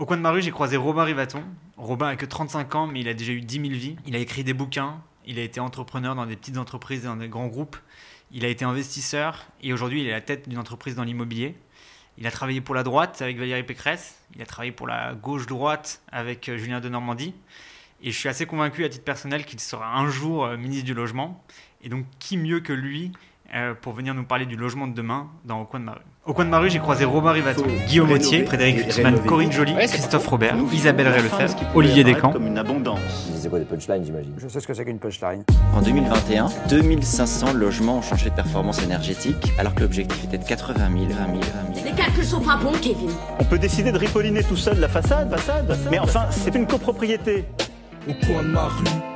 Au coin de ma rue, j'ai croisé Robin Rivaton. Robin a que 35 ans, mais il a déjà eu 10 000 vies. Il a écrit des bouquins, il a été entrepreneur dans des petites entreprises et dans des grands groupes. Il a été investisseur et aujourd'hui, il est à la tête d'une entreprise dans l'immobilier. Il a travaillé pour la droite avec Valérie Pécresse. Il a travaillé pour la gauche-droite avec euh, Julien de Normandie. Et je suis assez convaincu à titre personnel qu'il sera un jour euh, ministre du Logement. Et donc, qui mieux que lui euh, pour venir nous parler du logement de demain dans Au coin de ma rue. Au coin de ma rue, j'ai croisé Robin Rivaton, Guillaume Autier, Frédéric Hutzmann, Corinne Joly, Christophe Robert, Isabelle Rey-Lefebvre, Olivier Descamps. Comme une abondance. C'est quoi des punchlines, j'imagine Je sais ce que c'est qu'une punchline. En 2021, 2500 logements ont changé de performance énergétique, alors que l'objectif était de 80 000, 20 000, 20 000. Les calculs sont pas bons, Kevin. On peut décider de ripolliner tout seul la façade, façade, mais enfin, c'est une copropriété. Au coin de ma rue.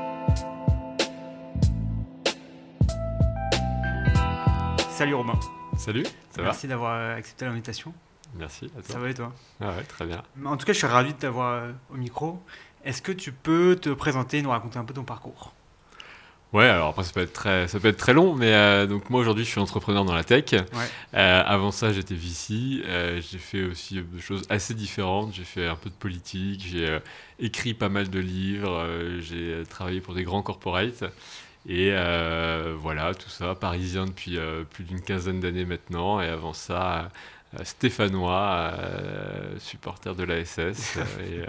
Salut Robin. Salut, ça va Merci d'avoir euh, accepté l'invitation. Merci à Ça toi. va et toi? Ah ouais, très bien. En tout cas, je suis ravi de t'avoir euh, au micro. Est-ce que tu peux te présenter et nous raconter un peu ton parcours? Ouais, alors après ça peut être très, ça peut être très long, mais euh, donc moi aujourd'hui je suis entrepreneur dans la tech. Ouais. Euh, avant ça j'étais VC, euh, j'ai fait aussi des choses assez différentes. J'ai fait un peu de politique, j'ai écrit pas mal de livres, j'ai travaillé pour des grands corporates. Et euh, voilà, tout ça, parisien depuis euh, plus d'une quinzaine d'années maintenant. Et avant ça, euh, stéphanois, supporter de la SS et, euh,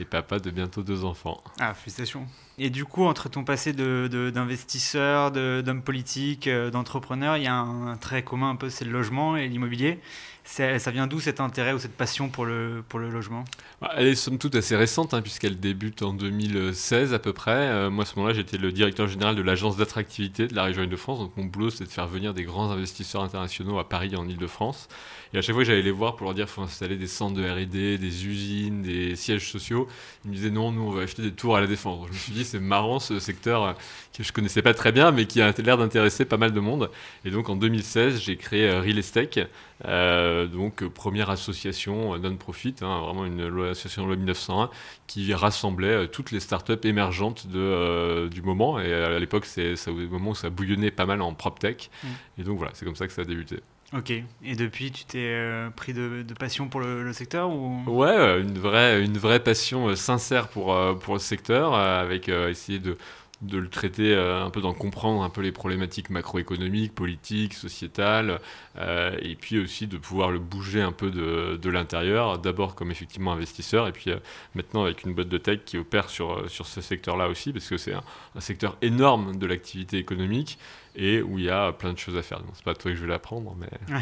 et papa de bientôt deux enfants. Ah, félicitations. Et du coup, entre ton passé de- d'investisseur, de, d'homme politique, euh, d'entrepreneur, il y a un, trait commun un peu, c'est le logement et l'immobilier. Ça vient d'où cet intérêt ou cette passion pour le, pour le logement? Bah, Elle est somme toute assez récente, hein, puisqu'elle débute en 2016 à peu près. Euh, moi, à ce moment-là, j'étais le directeur général de l'agence d'attractivité de la région Île-de-France. Donc, mon boulot, c'est de faire venir des grands investisseurs internationaux à Paris, en Île-de-France. Et à chaque fois que j'allais les voir pour leur dire qu'il faut installer des centres de RD, des usines, des sièges sociaux, ils me disaient non, nous, on va acheter des tours à la défense. Donc, je me suis dit, c'est marrant ce secteur euh, que je connaissais pas très bien, mais qui a l'air d'intéresser pas mal de monde. Et donc, en 2016, j'ai créé euh, Real Estate. Euh, donc première association non-profit, hein, vraiment une loi- association loi 1901 qui rassemblait toutes les startups émergentes de, euh, du moment. Et à l'époque, c'est au moment où ça bouillonnait pas mal en prop tech. Mm. Et donc voilà, c'est comme ça que ça a débuté. Ok. Et depuis, tu t'es euh, pris de, passion pour le, le secteur ou? Ouais, euh, une vraie, une vraie passion euh, sincère pour, pour le secteur, avec essayer de, de le traiter euh, un peu, d'en comprendre un peu les problématiques macroéconomiques, politiques, sociétales, euh, et puis aussi de pouvoir le bouger un peu de, de l'intérieur, d'abord comme effectivement investisseur, et puis euh, maintenant avec une boîte de tech qui opère sur, sur ce secteur-là aussi, parce que c'est un, un secteur énorme de l'activité économique et où il y a plein de choses à faire. Donc c'est pas toi que je vais l'apprendre, mais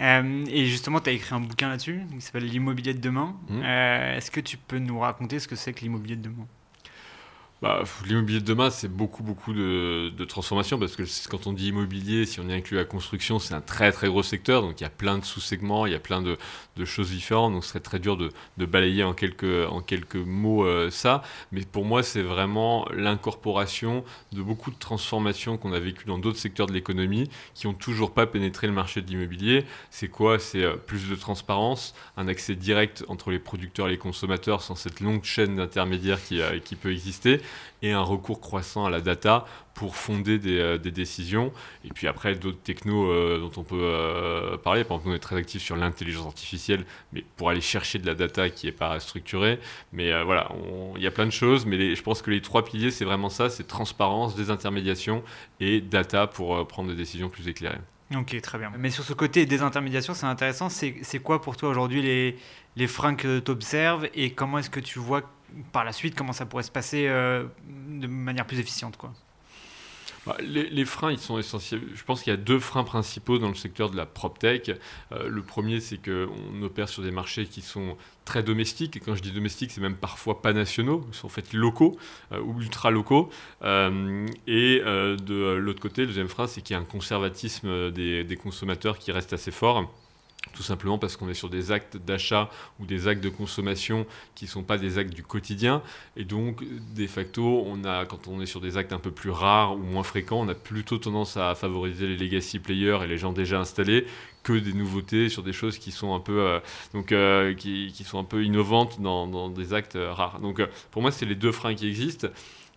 Euh, et justement, tu as écrit un bouquin là-dessus qui s'appelle L'immobilier de demain. Euh, Est-ce que tu peux nous raconter ce que c'est que l'immobilier de demain? Bah, L'immobilier de demain, c'est beaucoup, beaucoup de, de transformations parce que quand on dit immobilier, si on y inclut la construction, c'est un très, très gros secteur. Donc, il y a plein de sous-segments, il y a plein de, de choses différentes. Donc, ce serait très dur de, de balayer en quelques, en quelques mots euh, ça. Mais pour moi, c'est vraiment l'incorporation de beaucoup de transformations qu'on a vécues dans d'autres secteurs de l'économie qui n'ont toujours pas pénétré le marché de l'immobilier. C'est quoi? C'est euh, plus de transparence, un accès direct entre les producteurs et les consommateurs sans cette longue chaîne d'intermédiaires qui, euh, qui peut exister et un recours croissant à la data pour fonder des, euh, des décisions. Et puis après, d'autres technos euh, dont on peut euh, parler. Par exemple, on est très actifs sur l'intelligence artificielle, mais pour aller chercher de la data qui n'est pas structurée. Mais euh, voilà, il y a plein de choses. Mais les- je pense que les trois piliers, c'est vraiment ça c'est transparence, désintermédiation et data pour euh, prendre des décisions plus éclairées. Ok, très bien. Mais sur ce côté désintermédiation, c'est intéressant. C'est c'est quoi pour toi aujourd'hui les, les freins que tu observes et comment est-ce que tu vois par la suite comment ça pourrait se passer euh, de manière plus efficiente quoi Bah, les, freins, ils sont essentiels. Je pense qu'il y a deux freins principaux dans le secteur de la PropTech. Euh, le premier, c'est qu'on opère sur des marchés qui sont très domestiques. Et quand je dis domestiques, c'est même parfois pas nationaux, ils sont en fait locaux euh, ou ultra locaux. Euh, et de l'autre côté, le deuxième frein, c'est qu'il y a un conservatisme des consommateurs qui reste assez fort. Tout simplement parce qu'on est sur des actes d'achat ou des actes de consommation qui ne sont pas des actes du quotidien. Et donc, de facto, on a, quand on est sur des actes un peu plus rares ou moins fréquents, on a plutôt tendance à favoriser les legacy players et les gens déjà installés que des nouveautés sur des choses qui sont un peu, euh, donc, euh, qui, sont un peu innovantes dans, des actes euh, rares. Donc, pour moi, c'est les deux freins qui existent.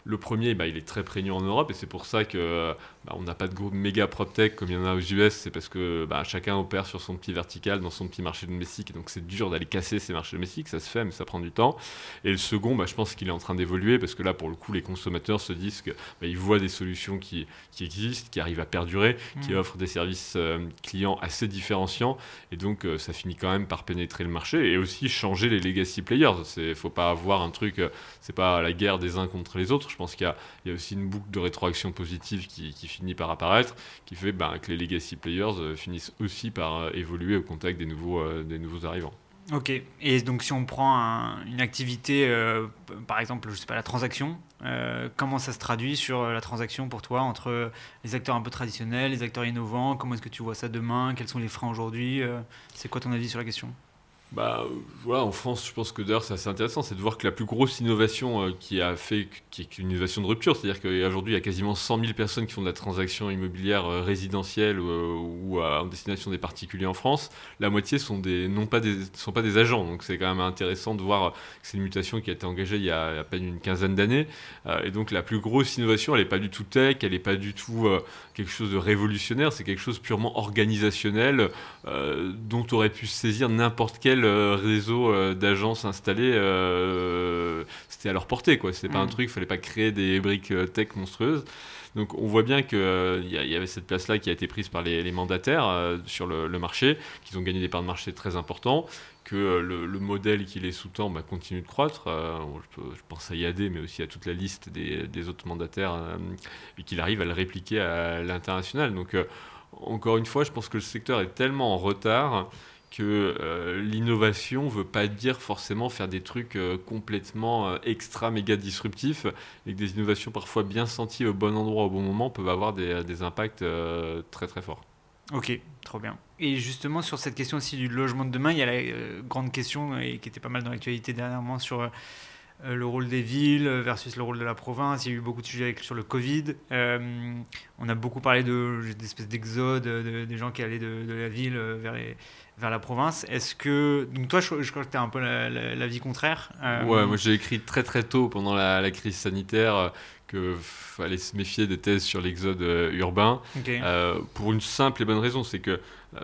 Le premier, bah, il est très prégnant en Europe et c'est pour ça que bah, on n'a pas de gros méga PropTech comme il y en a aux US, c'est parce que bah, chacun opère sur son petit vertical dans son petit marché domestique, et donc c'est dur d'aller casser ces marchés domestiques, ça se fait, mais ça prend du temps. Et le second, bah, je pense qu'il est en train d'évoluer, parce que là, pour le coup, les consommateurs se disent qu'ils voient des solutions qui, qui, existent, qui arrivent à perdurer, qui mmh. offrent des services euh, clients assez différenciants, et donc euh, ça finit quand même par pénétrer le marché, et aussi changer les legacy players. Il ne faut pas avoir un truc, euh, c'est pas la guerre des uns contre les autres, je pense qu'il y, y, a aussi une boucle de rétroaction positive qui, qui finit par apparaître, qui fait ben, que les legacy players euh, finissent aussi par euh, évoluer au contact des nouveaux, euh, des nouveaux arrivants. Ok, et donc si on prend une activité, par exemple, je sais pas, la transaction, comment ça se traduit sur la transaction pour toi entre les acteurs un peu traditionnels, les acteurs innovants? Comment est-ce que tu vois ça demain? Quels sont les freins aujourd'hui? C'est quoi ton avis sur la question? Bah voilà, en France, je pense que d'ailleurs c'est assez intéressant, c'est de voir que la plus grosse innovation euh, qui a fait, qui est une innovation de rupture, c'est-à-dire qu'aujourd'hui il y a quasiment 100 000 personnes qui font de la transaction immobilière euh, résidentielle euh, ou en destination des particuliers en France. La moitié sont des, sont pas des agents, donc c'est quand même intéressant de voir que c'est une mutation qui a été engagée il y a à peine une quinzaine d'années. et donc la plus grosse innovation, elle n'est pas du tout tech, elle n'est pas du tout quelque chose de révolutionnaire, c'est quelque chose purement organisationnel dont aurait pu saisir n'importe quel euh, réseau euh, d'agences installées, euh, c'était à leur portée. quoi. C'était pas un mm. truc, il fallait pas créer des briques tech monstrueuses. Donc on voit bien qu'il y, avait cette place-là qui a été prise par les, mandataires sur le, marché, qu'ils ont gagné des parts de marché très importants, que le, modèle qui les sous-tend bah, continue de croître. Je, pense à IAD, mais aussi à toute la liste des, des autres mandataires, et qu'il arrive à le répliquer à l'international. Donc encore une fois, je pense que le secteur est tellement en retard que euh, l'innovation ne veut pas dire forcément faire des trucs euh, complètement euh, extra méga disruptifs et que des innovations parfois bien senties au bon endroit au bon moment peuvent avoir des, impacts très très forts. Ok, trop bien. Et justement sur cette question aussi du logement de demain, il y a la grande question et qui était pas mal dans l'actualité dernièrement sur le rôle des villes versus le rôle de la province. Il y a eu beaucoup de sujets sur le Covid. on a beaucoup parlé d'espèces d'exode, des gens qui allaient de, la ville vers les, vers la province. Est-ce que. Donc, toi, je, crois que tu as un peu la, vie contraire. Euh, ouais, moi j'ai écrit très très tôt pendant la, crise sanitaire euh, qu'il fallait se méfier des thèses sur l'exode euh, urbain. pour une simple et bonne raison, c'est que euh,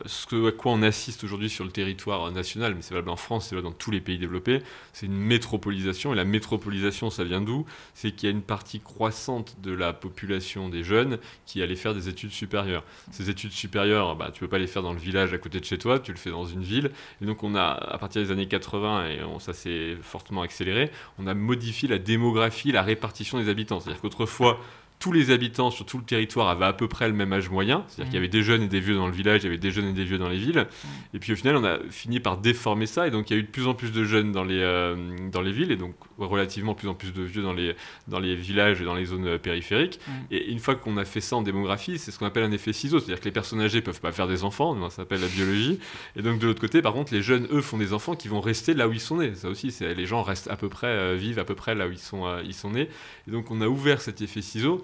ce à quoi on assiste aujourd'hui sur le territoire national, mais c'est valable en France, c'est valable dans tous les pays développés, c'est une métropolisation. Et la métropolisation, ça vient d'où? C'est qu'il y a une partie croissante de la population des jeunes qui allait faire des études supérieures. Ces études supérieures, bah, tu peux pas les faire dans le village à côté de chez toi, tu le fais dans une ville. Et donc on a, à partir des années 80, et ça s'est fortement accéléré, on a modifié la démographie, la répartition des habitants. C'est-à-dire qu'autrefois, tous les habitants sur tout le territoire avaient à peu près le même âge moyen. C'est-à-dire qu'il y avait des jeunes et des vieux dans le village, il y avait des jeunes et des vieux dans les villes. Et puis au final, on a fini par déformer ça. Et donc il y a eu de plus en plus de jeunes dans les, euh, dans les villes et donc relativement plus en plus de vieux dans les, dans les villages et dans les zones euh, périphériques. Et une fois qu'on a fait ça en démographie, c'est ce qu'on appelle un effet ciseau. C'est-à-dire que les personnes âgées peuvent pas faire des enfants, ça s'appelle la biologie. Et donc de l'autre côté, par contre, les jeunes, eux, font des enfants qui vont rester là où ils sont nés. Ça aussi, les gens restent à peu près, euh, vivent à peu près là où ils sont, ils sont nés. Et donc on a ouvert cet effet ciseau.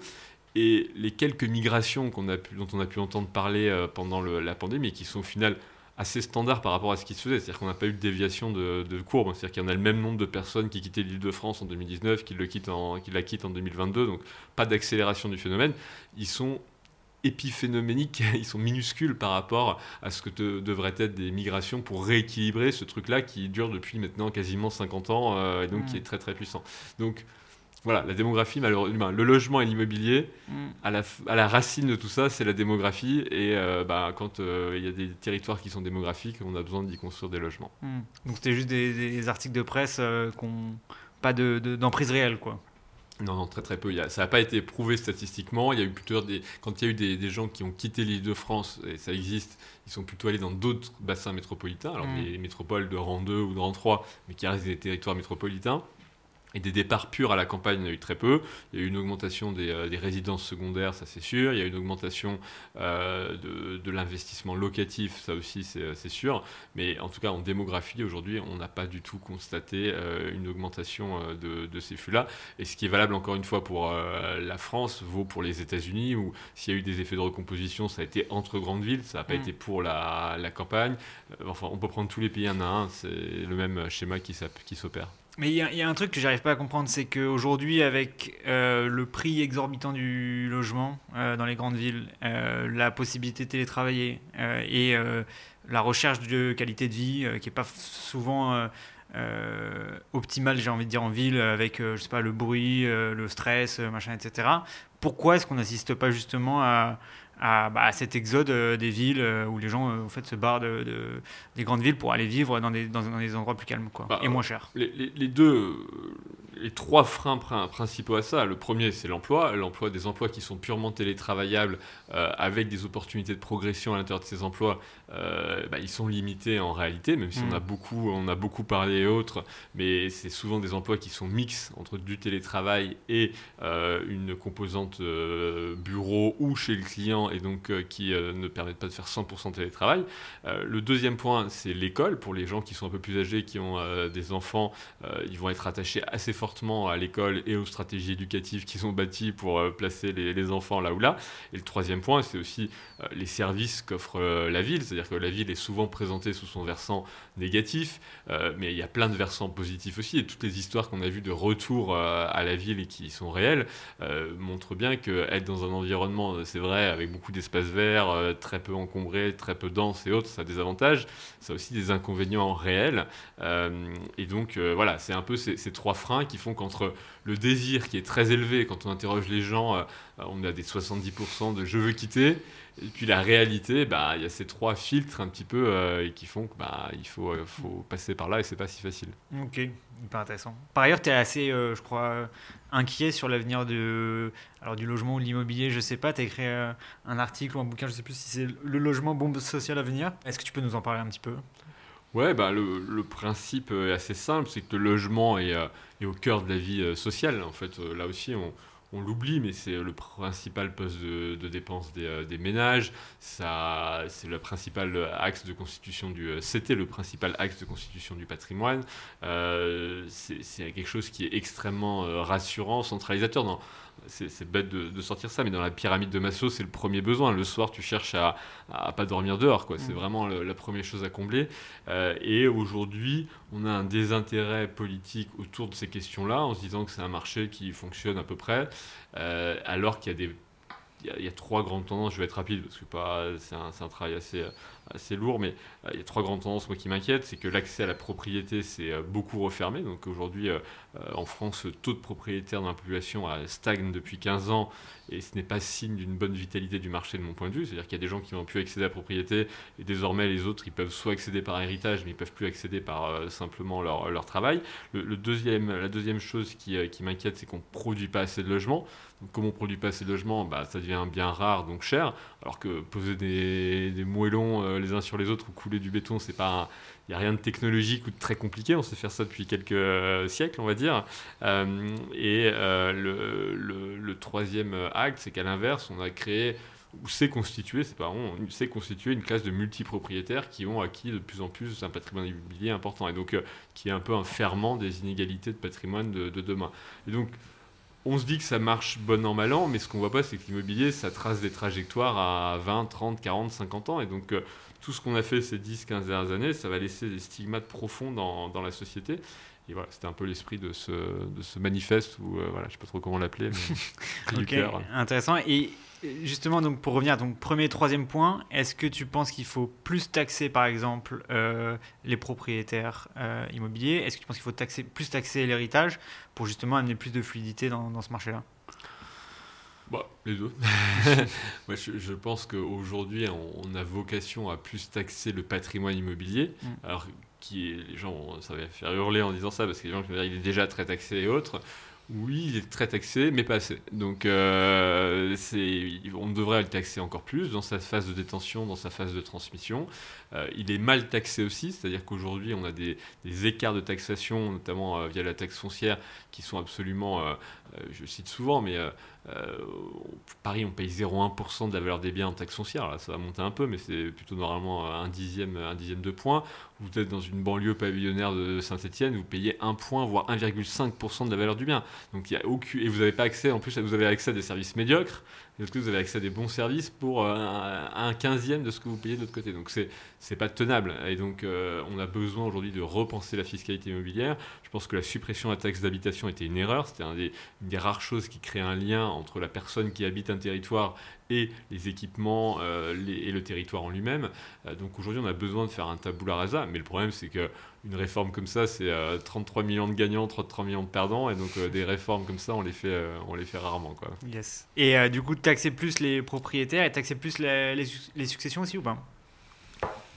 Et les quelques migrations qu'on a pu, dont on a pu entendre parler euh, pendant la pandémie, et qui sont au final assez standards par rapport à ce qui se faisait, c'est-à-dire qu'on n'a pas eu de déviation de, courbe, c'est-à-dire qu'il y en a le même nombre de personnes qui quittaient l'île de France en 2019, qui, le quittent en, qui la quittent en 2022, donc pas d'accélération du phénomène. Ils sont épiphénoméniques, ils sont minuscules par rapport à ce que devraient être des migrations pour rééquilibrer ce truc-là qui dure depuis maintenant quasiment 50 ans euh, et donc qui est très très puissant. Donc voilà, la démographie, malheureusement, le logement et l'immobilier, mm. à, la, à, la, racine de tout ça, c'est la démographie. Et euh, bah, quand euh, il y a des territoires qui sont démographiques, on a besoin d'y construire des logements. Mm. Donc c'était juste des, articles de presse euh, qui n'ont pas d'emprise de, réelle, quoi. Non, non, très très peu. ça n'a pas été prouvé statistiquement. Il y a eu plutôt des, quand il y a eu des, gens qui ont quitté l'île de France, et ça existe, ils sont plutôt allés dans d'autres bassins métropolitains, alors mm. les métropoles de rang 2 ou de rang 3, mais qui restent des territoires métropolitains. Et des départs purs à la campagne, il y a eu très peu. Il y a eu une augmentation des, euh, résidences secondaires, ça c'est sûr. Il y a eu une augmentation euh, de, l'investissement locatif, ça aussi euh, c'est sûr. Mais en tout cas, en démographie, aujourd'hui, on n'a pas du tout constaté une augmentation de, ces flux-là. Et ce qui est valable encore une fois pour la France, vaut pour les États-Unis, où s'il y a eu des effets de recomposition, ça a été entre grandes villes, ça n'a pas mm. été pour la, campagne. Enfin, on peut prendre tous les pays un à un, c'est le même schéma qui s'opère. Mais il y, a un truc que j'arrive pas à comprendre, c'est qu'aujourd'hui, avec euh, le prix exorbitant du logement euh, dans les grandes villes, euh, la possibilité de télétravailler et la recherche de qualité de vie qui n'est pas souvent optimale, j'ai envie de dire, en ville, avec je sais pas, le bruit, le stress, machin, etc. Pourquoi est-ce qu'on n'assiste pas justement à, à, bah, cet exode euh, des villes euh, où les gens euh, en fait, se barrent de, des grandes villes pour aller vivre dans des, dans, des endroits plus calmes quoi, bah, et moins chers. Les, les, deux, les trois freins principaux à ça, le premier c'est l'emploi, l'emploi des emplois qui sont purement télétravaillables avec des opportunités de progression à l'intérieur de ces emplois, bah, ils sont limités en réalité, même si on, a mm. beaucoup, on a beaucoup parlé et autres, mais c'est souvent des emplois qui sont mix entre du télétravail et une composante bureau ou chez le client et donc euh, qui euh, ne permettent pas de faire 100% télétravail. Euh, le deuxième point, c'est l'école. Pour les gens qui sont un peu plus âgés, qui ont des enfants, ils vont être attachés assez fortement à l'école et aux stratégies éducatives qui sont bâties pour placer les, enfants là ou là. Et le troisième point, c'est aussi les services qu'offre la ville. C'est-à-dire que la ville est souvent présentée sous son versant négatif, mais il y a plein de versants positifs aussi. Et toutes les histoires qu'on a vues de retour à la ville et qui sont réelles montrent bien qu'être dans un environnement, c'est vrai, avec beaucoup d'espaces verts, euh, très peu encombrés, très peu denses et autres, ça a des avantages, ça a aussi des inconvénients réels. Euh, et donc euh, voilà, c'est un peu ces, trois freins qui font qu'entre le désir qui est très élevé, quand on interroge les gens, on a des 70% de je veux quitter, et puis la réalité, bah, il y a ces trois filtres un petit peu euh, qui font qu'il bah, faut, euh, faut passer par là et c'est pas si facile. Ok, hyper intéressant. Par ailleurs, tu es assez, euh, je crois, inquiet sur l'avenir de, alors, du logement ou de l'immobilier. Je sais pas, tu as écrit un article ou un bouquin, je sais plus si c'est le logement bombe sociale à venir. Est-ce que tu peux nous en parler un petit peu? Ouais, bah, le, le, principe est assez simple, c'est que le logement est, est, au cœur de la vie sociale. En fait, là aussi, on, on l'oublie, mais c'est le principal poste de, dépense des, des, ménages. Ça, c'est le principal axe de constitution du. C'était le principal axe de constitution du patrimoine. Euh, c'est quelque chose qui est extrêmement euh, rassurant, centralisateur. C'est bête de, sortir ça, mais dans la pyramide de Maslow, c'est le premier besoin. Le soir, tu cherches à, à pas dormir dehors, quoi. C'est vraiment la première chose à combler. Euh, et aujourd'hui, on a un désintérêt politique autour de ces questions-là, en se disant que c'est un marché qui fonctionne à peu près, euh, alors qu'il y a des il y, a trois grandes tendances. Je vais être rapide parce que c'est un, un, travail assez, assez lourd, mais euh, il y a trois grandes tendances moi, qui m'inquiètent. C'est que l'accès à la propriété s'est euh, beaucoup refermé. Donc aujourd'hui, euh, en France, le taux de propriétaires dans la population stagne depuis 15 ans et ce n'est pas signe d'une bonne vitalité du marché de mon point de vue. C'est-à-dire qu'il y a des gens qui ont pu accéder à la propriété et désormais les autres, ils peuvent soit accéder par héritage, mais ils peuvent plus accéder par simplement leur, leur travail. Le, deuxième, la deuxième chose qui, qui m'inquiète, c'est qu'on ne produit pas assez de logements. Comme on ne produit pas assez de logements, bah, ça devient bien rare, donc cher. Alors que poser des, des moellons les uns sur les autres ou couler du béton, c'est pas il n'y a rien de technologique ou de très compliqué, on sait faire ça depuis quelques euh, siècles, on va dire. Euh, et euh, le, le, troisième acte, c'est qu'à l'inverse, on a créé ou s'est constitué, c'est pas s'est constitué une classe de multipropriétaires qui ont acquis de plus en plus un patrimoine immobilier important et donc qui est un peu un ferment des inégalités de patrimoine de, de demain. Et donc on se dit que ça marche bon an, mal an, mais ce qu'on voit pas, c'est que l'immobilier, ça trace des trajectoires à 20, 30, 40, 50 ans. Et donc, tout ce qu'on a fait ces 10, 15 dernières années, ça va laisser des stigmates profonds dans, dans la société. Et voilà, c'était un peu l'esprit de ce, de ce manifeste, ou euh, voilà, je sais pas trop comment l'appeler, mais okay, Intéressant. Et Justement, donc pour revenir à ton premier et troisième point, est-ce que tu penses qu'il faut plus taxer, par exemple, euh, les propriétaires euh, immobiliers? Est-ce que tu penses qu'il faut taxer, plus taxer l'héritage pour justement amener plus de fluidité dans, ce marché-là? Bah, les deux. Moi, je, pense qu'aujourd'hui, on, a vocation à plus taxer le patrimoine immobilier. Mm. Alors, qui est, les gens, ça va faire hurler en disant ça, parce que les gens vont dire il est déjà très taxé et autres. Oui, il est très taxé, mais pas assez. Donc, euh, on devrait le taxer encore plus dans sa phase de détention, dans sa phase de transmission. Euh, il est mal taxé aussi, c'est-à-dire qu'aujourd'hui, on a des, écarts de taxation, notamment euh, via la taxe foncière, qui sont absolument, je cite souvent, mais Paris, on paye 0,1% de la valeur des biens en taxe foncière. Là, ça va monter un peu, mais c'est plutôt normalement un dixième, un dixième de point. Vous êtes dans une banlieue pavillonnaire de Saint-Etienne, vous payez 1 point, voire 1,5% de la valeur du bien. Donc y a aucun... Et vous n'avez pas accès, en plus, vous avez accès à des services médiocres. Est-ce que vous avez accès à des bons services pour euh, un, quinzième de ce que vous payez de l'autre côté? Donc c'est c'est pas tenable. Et donc euh, on a besoin aujourd'hui de repenser la fiscalité immobilière. Je pense que la suppression de la taxe d'habitation était une erreur. C'était une des rares choses qui crée un lien entre la personne qui habite un territoire et les équipements euh, et le territoire en lui-même. donc aujourd'hui on a besoin de faire un tabula rasa. Mais le problème c'est que une réforme comme ça, c'est 33 millions de gagnants, 33 millions de perdants, et donc des réformes comme ça, on les fait, on les fait rarement. Quoi. Yes. Et du coup, taxer plus les propriétaires et taxer plus les, les, successions aussi ou pas?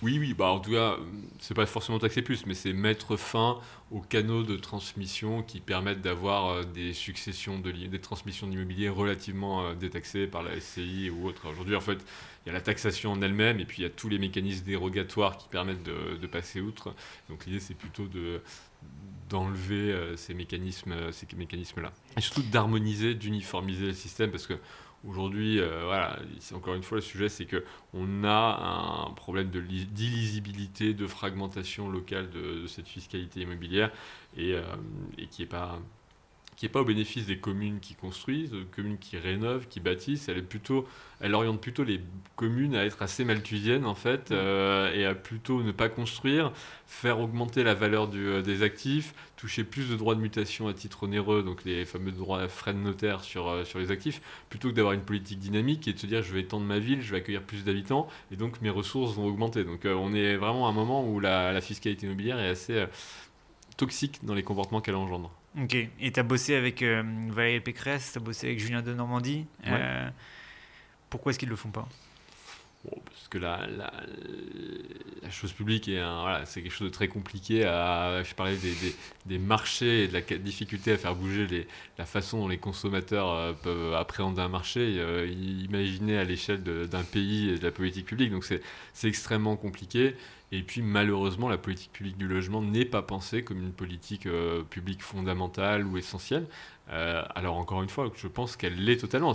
Oui, oui, bah en tout cas, c'est pas forcément taxer plus, mais c'est mettre fin aux canaux de transmission qui permettent d'avoir euh, des successions, de, des transmissions d'immobilier relativement euh, détaxées par la SCI ou autre. Aujourd'hui, en fait, il y a la taxation en elle-même et puis il y a tous les mécanismes dérogatoires qui permettent de, passer outre. Donc l'idée, c'est plutôt de d'enlever euh, ces mécanismes ces mécanismes là et surtout d'harmoniser d'uniformiser le système parce que Aujourd'hui, euh, voilà, encore une fois, le sujet, c'est que on a un problème d'illisibilité, de fragmentation locale de, cette fiscalité immobilière et, euh, et qui n'est pas qui n'est pas au bénéfice des communes qui construisent, des communes qui rénovent, qui bâtissent. Elle, est plutôt, elle oriente plutôt les communes à être assez malthusiennes, en fait, euh, et à plutôt ne pas construire, faire augmenter la valeur du, euh, des actifs, toucher plus de droits de mutation à titre onéreux, donc les fameux droits à frais de notaire sur, euh, sur les actifs, plutôt que d'avoir une politique dynamique et de se dire je vais étendre ma ville, je vais accueillir plus d'habitants, et donc mes ressources vont augmenter. Donc on est vraiment à un moment où la, la fiscalité immobilière est assez toxique dans les comportements qu'elle engendre. Ok. Et tu as bossé avec euh, Valérie Pécresse, tu as bossé avec Julien de Normandie. Euh, pourquoi est-ce qu'ils ne le font pas? Parce que la, chose publique est voilà, c'est quelque chose de très compliqué. À, je parlais des, marchés et de la difficulté à faire bouger la façon dont les consommateurs euh, peuvent appréhender un marché. Euh, imaginer à l'échelle d'un pays et de la politique publique. Donc c'est extrêmement compliqué. Et puis malheureusement, la politique publique du logement n'est pas pensée comme une politique euh, publique fondamentale ou essentielle. Euh, alors encore une fois, je pense qu'elle l'est totalement.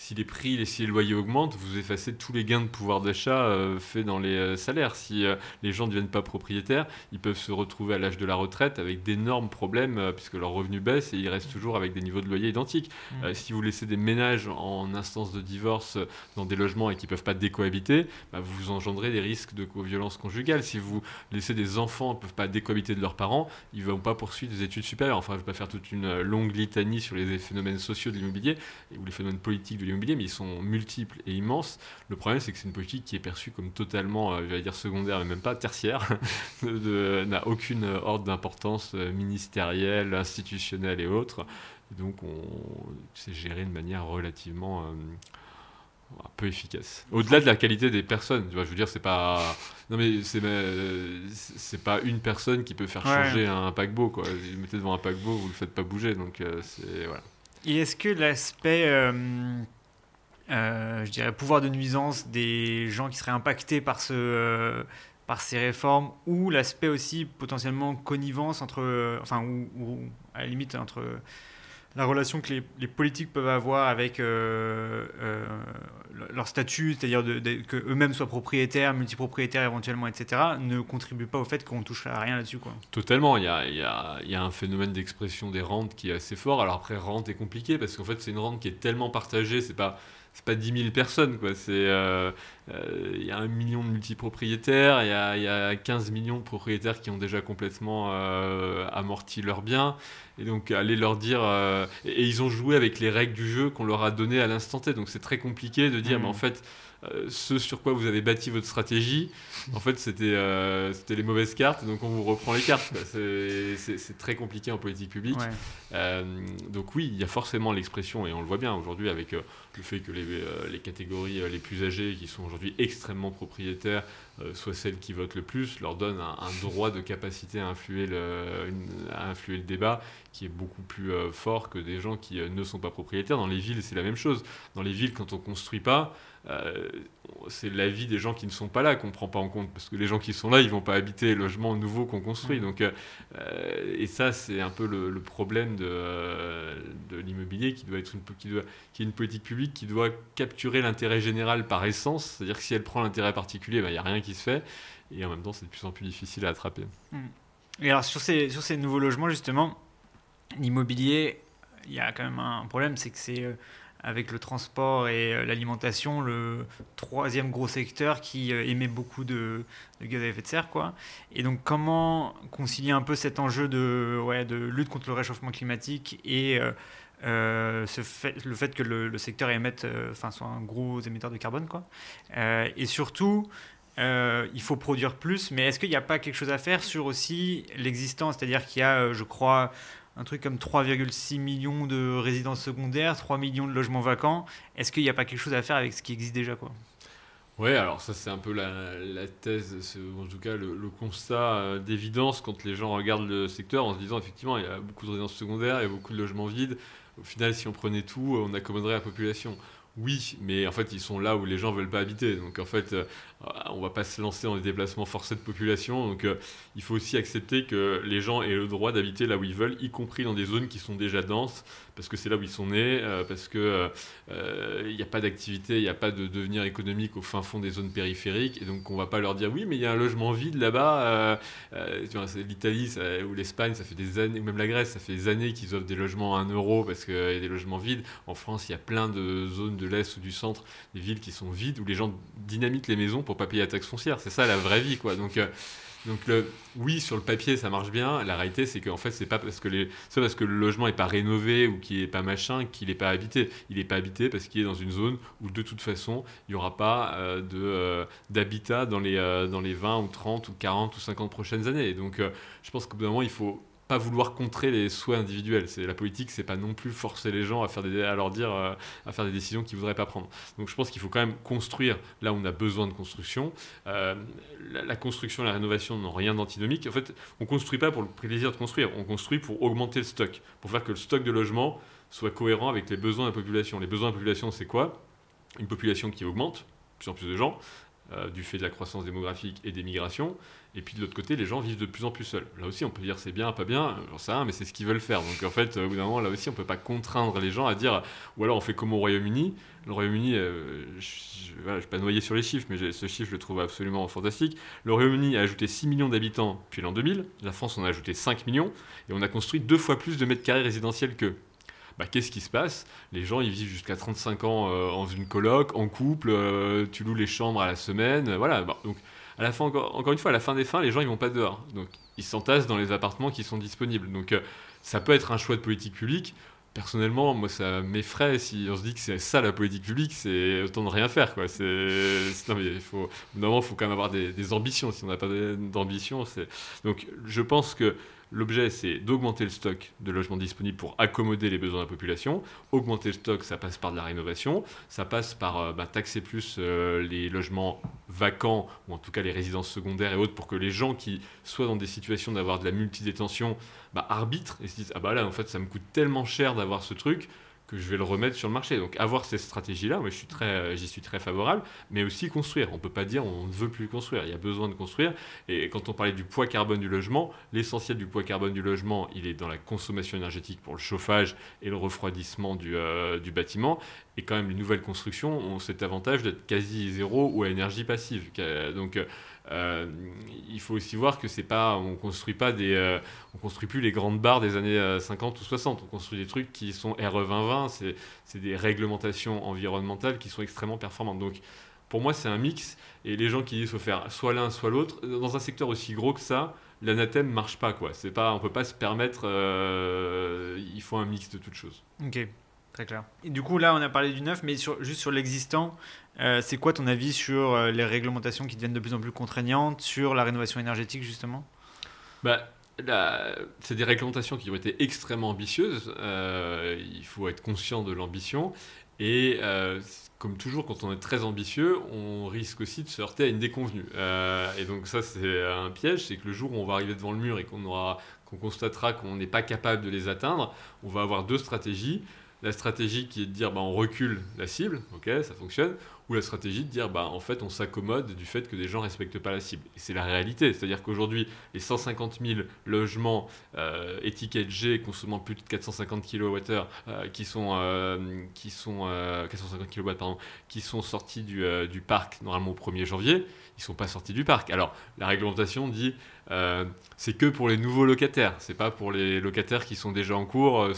Si les prix, et si les loyers augmentent, vous effacez tous les gains de pouvoir d'achat euh, faits dans les euh, salaires. Si euh, les gens ne deviennent pas propriétaires, ils peuvent se retrouver à l'âge de la retraite avec d'énormes problèmes puisque leurs revenus baissent et ils restent toujours avec des niveaux de loyer identiques. Mmh. si vous laissez des ménages en instance de divorce dans des logements et qui ne peuvent pas décohabiter, bah, vous engendrez des risques de violence conjugale. Si vous laissez des enfants qui ne peuvent pas décohabiter de leurs parents, ils ne vont pas poursuivre des études supérieures. Enfin, je ne vais pas faire toute une longue litanie sur les phénomènes sociaux de l'immobilier ou les phénomènes politiques de l'immobilier, mais ils sont multiples et immenses. Le problème, c'est que c'est une politique qui est perçue comme totalement, euh, j'allais dire secondaire, mais même pas tertiaire, n'a aucune ordre d'importance euh, ministérielle, institutionnelle et autres. donc, on c'est géré de manière relativement euh, peu efficace. Au-delà de la qualité des personnes, tu vois, je veux dire, c'est pas, non mais c'est, c'est pas une personne qui peut faire changer un paquebot, quoi. Vous mettez devant un paquebot, vous le faites pas bouger, donc c'est voilà. Et est-ce que l'aspect, euh, euh, je dirais, pouvoir de nuisance des gens qui seraient impactés par, ce, euh, par ces réformes, ou l'aspect aussi potentiellement connivence entre, enfin, ou, à la limite entre la relation que les, politiques peuvent avoir avec euh, euh, leur statut, c'est-à-dire qu'eux-mêmes soient propriétaires, multipropriétaires éventuellement, etc., ne contribue pas au fait qu'on touche à rien là-dessus. Quoi. Totalement. Il y a, y, a, y a, un phénomène d'expression des rentes qui est assez fort. Alors après, rente est compliqué parce qu'en fait, c'est une rente qui est tellement partagée, c'est pas c'est pas 10 000 personnes, quoi. C'est, euh, euh, il y a un million de multipropriétaires, il y a, y a 15 millions de propriétaires qui ont déjà complètement euh, amorti leurs biens. Et donc, aller leur dire. Et, ils ont joué avec les règles du jeu qu'on leur a données à l'instant T. Donc, c'est très compliqué de dire, mmh. mais en fait, ce sur quoi vous avez bâti votre stratégie, en fait, c'était c'était les mauvaises cartes, donc on vous reprend les cartes. C'est très compliqué en politique publique. donc oui, il y a forcément l'expression, et on le voit bien aujourd'hui avec le fait que les, euh, les catégories euh, les plus âgées, qui sont aujourd'hui extrêmement propriétaires, euh, soit celles qui votent le plus, leur donne un, droit de capacité à influer, le, à influer le débat qui est beaucoup plus fort que des gens qui ne sont pas propriétaires. Dans les villes, c'est la même chose. Dans les villes, quand on construit pas, euh, c'est l'avis des gens qui ne sont pas là qu'on ne prend pas en compte parce que les gens qui sont là ils vont pas habiter les logements nouveaux qu'on construit donc euh, et ça c'est un peu le, problème de, de l'immobilier qui doit être une qui doit qui est une politique publique qui doit capturer l'intérêt général par essence c'est-à-dire que si elle prend l'intérêt particulier il n'y a rien qui se fait et en même temps c'est de plus en plus difficile à attraper mmh. et alors sur ces nouveaux logements justement l'immobilier il y a quand même un problème c'est que c'est euh, avec le transport et euh, l'alimentation, le troisième gros secteur qui euh, émet beaucoup de, gaz à effet de serre. Quoi. Et donc comment concilier un peu cet enjeu de lutte contre le réchauffement climatique et euh, le fait que le, secteur émette, enfin, soit un gros émetteur de carbone quoi. Et surtout, il faut produire plus, mais est-ce qu'il n'y a pas quelque chose à faire sur aussi l'existence? C'est-à-dire qu'il y a, je crois, un truc comme 3,6 millions de résidences secondaires, 3 millions de logements vacants. Est-ce qu'il n'y a pas quelque chose à faire avec ce qui existe déjà quoi? Ouais, alors ça c'est un peu la, thèse, en tout cas le, constat euh, d'évidence quand les gens regardent le secteur en se disant effectivement il y a beaucoup de résidences secondaires, il y a beaucoup de logements vides. Au final, si on prenait tout, on accommoderait la population. Oui, mais en fait, ils sont là où les gens veulent pas habiter. Donc, en fait, euh, on va pas se lancer dans des déplacements forcés de population. Donc, euh, il faut aussi accepter que les gens aient le droit d'habiter là où ils veulent, y compris dans des zones qui sont déjà denses, parce que c'est là où ils sont nés, euh, parce que il n'y a pas d'activité, il n'y a pas de devenir économique au fin fond des zones périphériques. Et donc, on va pas leur dire oui, mais il y a un logement vide là-bas. L'Italie ou l'Espagne, ça fait des années, ou même la Grèce, ça fait des années qu'ils offrent des logements à 1 euro parce qu'il y a des logements vides. En France, il y a plein de zones de l'Est ou du centre, des villes qui sont vides, où les gens dynamitent les maisons pas payer la taxe foncière. C'est ça la vraie vie, quoi. Donc, euh, donc le, oui, sur le papier, ça marche bien. La réalité, c'est qu'en fait, c'est pas parce que les, parce que le logement est pas rénové ou qu'il est pas machin qu'il est pas habité. Il est pas habité parce qu'il est dans une zone où de toute façon, il y aura pas euh, euh, d'habitat dans les dans les 20 ou 30 ou 40 ou 50 prochaines années. Donc, je pense qu'au bout d'un moment, il faut pas vouloir contrer les souhaits individuels. C'est la politique, c'est pas non plus forcer les gens à faire des, à leur dire euh, à faire des décisions qu'ils voudraient pas prendre. Donc je pense qu'il faut quand même construire là où on a besoin de construction. Euh, la, construction et la rénovation n'ont rien d'antinomique. En fait, on construit pas pour le plaisir de construire, on construit pour augmenter le stock, pour faire que le stock de logement soit cohérent avec les besoins de la population. Les besoins de la population, c'est quoi? Une population qui augmente, de plus en plus de gens, euh, du fait de la croissance démographique et des migrations. Et puis de l'autre côté, les gens vivent de plus en plus seuls. Là aussi, on peut dire c'est bien, pas bien, j'en sais rien, mais c'est ce qu'ils veulent faire. Donc en fait, au bout d'un moment, là aussi, on peut pas contraindre les gens à dire, ou alors on fait comme au Royaume-Uni. Le Royaume-Uni, euh, je ne vais pas noyer sur les chiffres, mais ce chiffre, je le trouve absolument fantastique. Le Royaume-Uni a ajouté 6 millions d'habitants depuis l'an 2000. La France en a ajouté 5 millions. Et on a construit deux fois plus de mètres carrés résidentiels qu'eux. Bah, qu'est-ce qui se passe? Les gens, ils vivent jusqu'à 35 ans euh, en une coloc, en couple, euh, tu loues les chambres à la semaine, euh, voilà. Donc, à la fin, encore, une fois, à la fin des fins, les gens, ils vont pas dehors. Donc, ils s'entassent dans les appartements qui sont disponibles. Donc, ça peut être un choix de politique publique. Personnellement, moi, ça m'effraie si on se dit que c'est ça la politique publique, c'est autant de rien faire, quoi. C'est, non, mais faut, il faut quand même avoir des, ambitions. Si on n'a pas d'ambition. Donc, je pense que L'objet, c'est d'augmenter le stock de logements disponibles pour accommoder les besoins de la population. Augmenter le stock, ça passe par de la rénovation, ça passe par euh, bah, taxer plus euh, les logements vacants, ou en tout cas les résidences secondaires et autres, pour que les gens qui soient dans des situations d'avoir de la multidétention bah, arbitrent et se disent Ah bah là, en fait, ça me coûte tellement cher d'avoir ce truc que je vais le remettre sur le marché. Donc avoir ces stratégies-là, moi très, j'y suis très favorable, mais aussi construire. On ne peut pas dire on ne veut plus construire, il y a besoin de construire. Et quand on parlait du poids carbone du logement, l'essentiel du poids carbone du logement, il est dans la consommation énergétique pour le chauffage et le refroidissement du, euh, du bâtiment. Et quand même, les nouvelles constructions ont cet avantage d'être quasi zéro ou à énergie passive. Donc euh, il faut aussi voir que c'est pas, on construit pas des, euh, on construit plus les grandes barres des années 50 euh, ou 60. On construit des trucs qui sont RE 2020. C'est, c'est des réglementations environnementales qui sont extrêmement performantes. Donc, pour moi, c'est un mix. Et les gens qui disent faut faire soit l'un, soit l'autre, dans un secteur aussi gros que ça, l'anathème marche pas quoi. C'est pas, on peut pas se permettre. il faut un mix de toutes choses. Ok. Très clair. Du coup, là, on a parlé du neuf, mais juste sur l'existant, euh, c'est quoi ton avis sur euh, les réglementations qui deviennent de plus en plus contraignantes, sur la rénovation énergétique, justement? Bah, C'est des réglementations qui ont été extrêmement ambitieuses. Euh, il faut être conscient de l'ambition. Et comme toujours, quand on est très ambitieux, on risque aussi de se heurter à une déconvenue. Et donc ça, c'est un piège, c'est que le jour où on va arriver devant le mur et qu'on aura qu'on constatera qu'on n'est pas capable de les atteindre, on va avoir deux stratégies. La stratégie qui est de dire bah, on recule la cible, ok, ça fonctionne, ou la stratégie de dire bah, en fait on s'accommode du fait que des gens ne respectent pas la cible. Et c'est la réalité, c'est-à-dire qu'aujourd'hui les 150 000 logements euh, étiquette G consommant plus de 450 kWh euh, qui sont, euh, qui sont 450 kW pardon, qui sont sortis du, euh, parc normalement au 1er janvier, ils sont pas sortis du parc. Alors la réglementation dit c'est que pour les nouveaux locataires, c'est pas pour les locataires qui sont déjà en cours,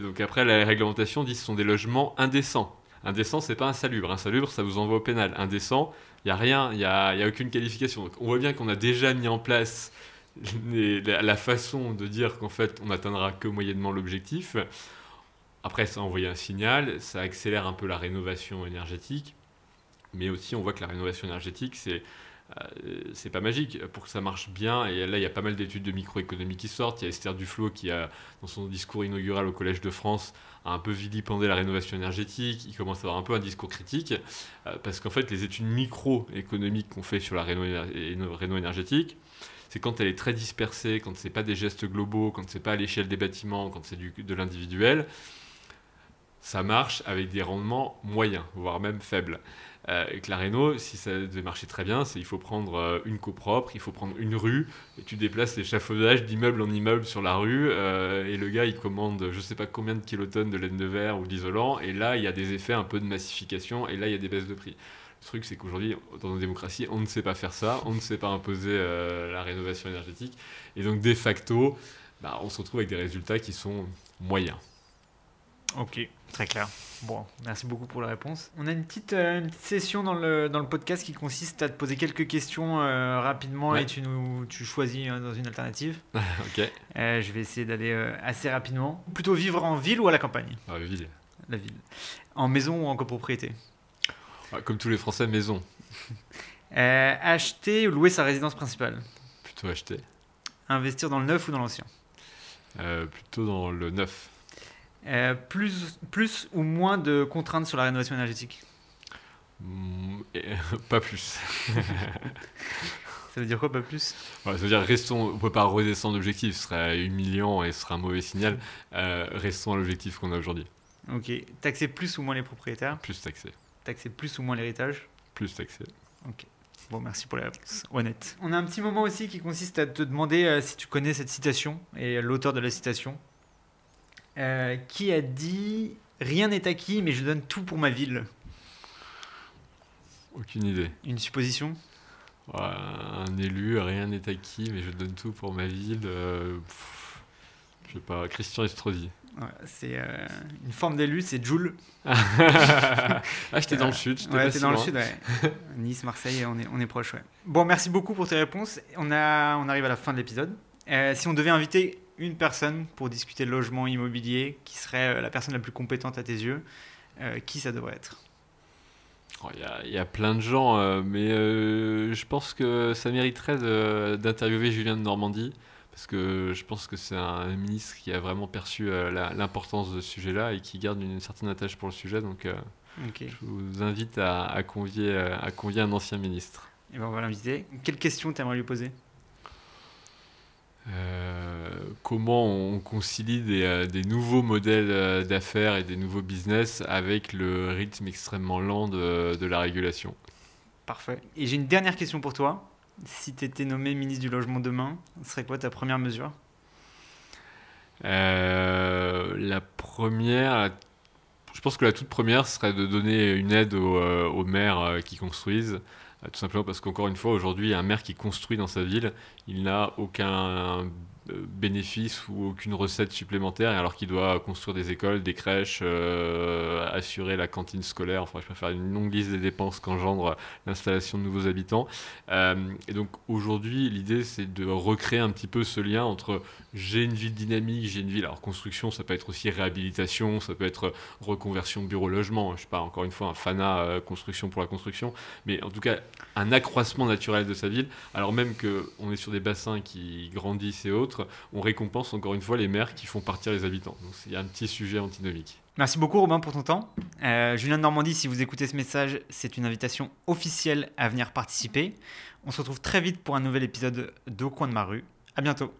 donc après la réglementation dit ce sont des logements indécents. Indécent, c'est pas insalubre. Insalubre, ça vous envoie au pénal. Indécent, il n'y a rien, il n'y a, a, aucune qualification. Donc, on voit bien qu'on a déjà mis en place la, la, façon de dire qu'en fait, on n'atteindra que moyennement l'objectif. Après, ça a un signal, ça accélère un peu la rénovation énergétique. Mais aussi, on voit que la rénovation énergétique, c'est c'est pas magique pour que ça marche bien. Et là, il y a pas mal d'études de microéconomie qui sortent. Il y a Esther Duflo qui a, dans son discours inaugural au Collège de France, a un peu vilipendé la rénovation énergétique. Il commence à avoir un peu un discours critique euh, parce qu'en fait, les études microéconomiques qu'on fait sur la réno, réno énergétique, c'est quand elle est très dispersée, quand c'est pas des gestes globaux, quand c'est pas à l'échelle des bâtiments, quand c'est de l'individuel, ça marche avec des rendements moyens, voire même faibles. Euh, avec la Renault, si ça devait marcher très bien, c'est il faut prendre euh, une copropre, il faut prendre une rue, et tu déplaces l'échafaudage d'immeuble en immeuble sur la rue, euh, et le gars il commande je sais pas combien de kilotonnes de laine de verre ou d'isolant, et là il y a des effets un peu de massification, et là il y a des baisses de prix. Le truc c'est qu'aujourd'hui, dans nos démocraties, on ne sait pas faire ça, on ne sait pas imposer euh, la rénovation énergétique, et donc de facto, bah, on se retrouve avec des résultats qui sont moyens. Ok, très clair. Bon, merci beaucoup pour la réponse. On a une petite, euh, une petite session dans le, dans le podcast qui consiste à te poser quelques questions euh, rapidement ouais. et tu, nous, tu choisis euh, dans une alternative. ok. je vais essayer d'aller assez rapidement. Plutôt vivre en ville ou à la campagne? À la ville. La ville. En maison ou en copropriété? Comme tous les Français, maison. acheter ou louer sa résidence principale? Plutôt acheter. Investir dans le neuf ou dans l'ancien? Plutôt dans le neuf. Euh, plus, plus ou moins de contraintes sur la rénovation énergétique mmh, et, Pas plus. ça veut dire quoi, pas plus? Ouais, Ça veut dire, restons, on ne peut pas redescendre l'objectif, ce serait humiliant et ce serait un mauvais signal. Euh, restons à l'objectif qu'on a aujourd'hui. Ok. Taxer plus ou moins les propriétaires? Plus taxer. Taxer plus ou moins l'héritage? Plus taxer. Ok. Bon, merci pour la réponse honnête. On a un petit moment aussi qui consiste à te demander euh, si tu connais cette citation et l'auteur de la citation. Euh, qui a dit Rien n'est acquis, mais je donne tout pour ma ville Aucune idée. Une supposition? Ouais, Un élu, rien n'est acquis, mais je donne tout pour ma ville. Euh, pff, je sais pas, Christian Estrosi. Ouais, c'est euh, une forme d'élu, c'est Joule. ah, j'étais dans le sud. Ouais, t'es dans le sud, ouais. nice, Marseille, on est, on est proche, ouais. Bon, merci beaucoup pour tes réponses. On, a, on arrive à la fin de l'épisode. Euh, si on devait inviter une personne pour discuter de logement immobilier qui serait la personne la plus compétente à tes yeux, euh, qui ça devrait être? Il oh, y, y, a plein de gens, euh, mais euh, je pense que ça mériterait d'interviewer Julien de Normandie, parce que je pense que c'est un ministre qui a vraiment perçu l'importance de ce sujet-là et qui garde une, certaine attache pour le sujet. Donc okay. je vous invite à, à, convier, à convier un ancien ministre. Et ben on va l'inviter. Quelle question tu aimerais lui poser? Euh, comment on concilie des, euh, des nouveaux modèles euh, d'affaires et des nouveaux business avec le rythme extrêmement lent de, de la régulation? Parfait. Et j'ai une dernière question pour toi. Si tu étais nommé ministre du Logement demain, ce serait quoi ta première mesure? Euh, La première, je pense que la toute première serait de donner une aide aux, aux maires qui construisent. Tout simplement parce qu'encore une fois, aujourd'hui, un maire qui construit dans sa ville, il n'a aucun bénéfice ou aucune recette supplémentaire, alors qu'il doit construire des écoles, des crèches, euh, assurer la cantine scolaire. Enfin, je préfère une longue liste des dépenses qu'engendre l'installation de nouveaux habitants. Euh, et donc aujourd'hui, l'idée, c'est de recréer un petit peu ce lien entre j'ai une ville dynamique, j'ai une ville. Alors construction, ça peut être aussi réhabilitation, ça peut être reconversion bureau-logement. Je ne suis pas encore une fois un fanat euh, construction pour la construction, mais en tout cas un accroissement naturel de sa ville, alors même qu'on est sur des bassins qui grandissent et autres, on récompense encore une fois les maires qui font partir les habitants. Donc il un petit sujet antinomique. Merci beaucoup Robin pour ton temps. Euh, Julien de Normandie, si vous écoutez ce message, c'est une invitation officielle à venir participer. On se retrouve très vite pour un nouvel épisode d'Au coin de ma rue. À bientôt.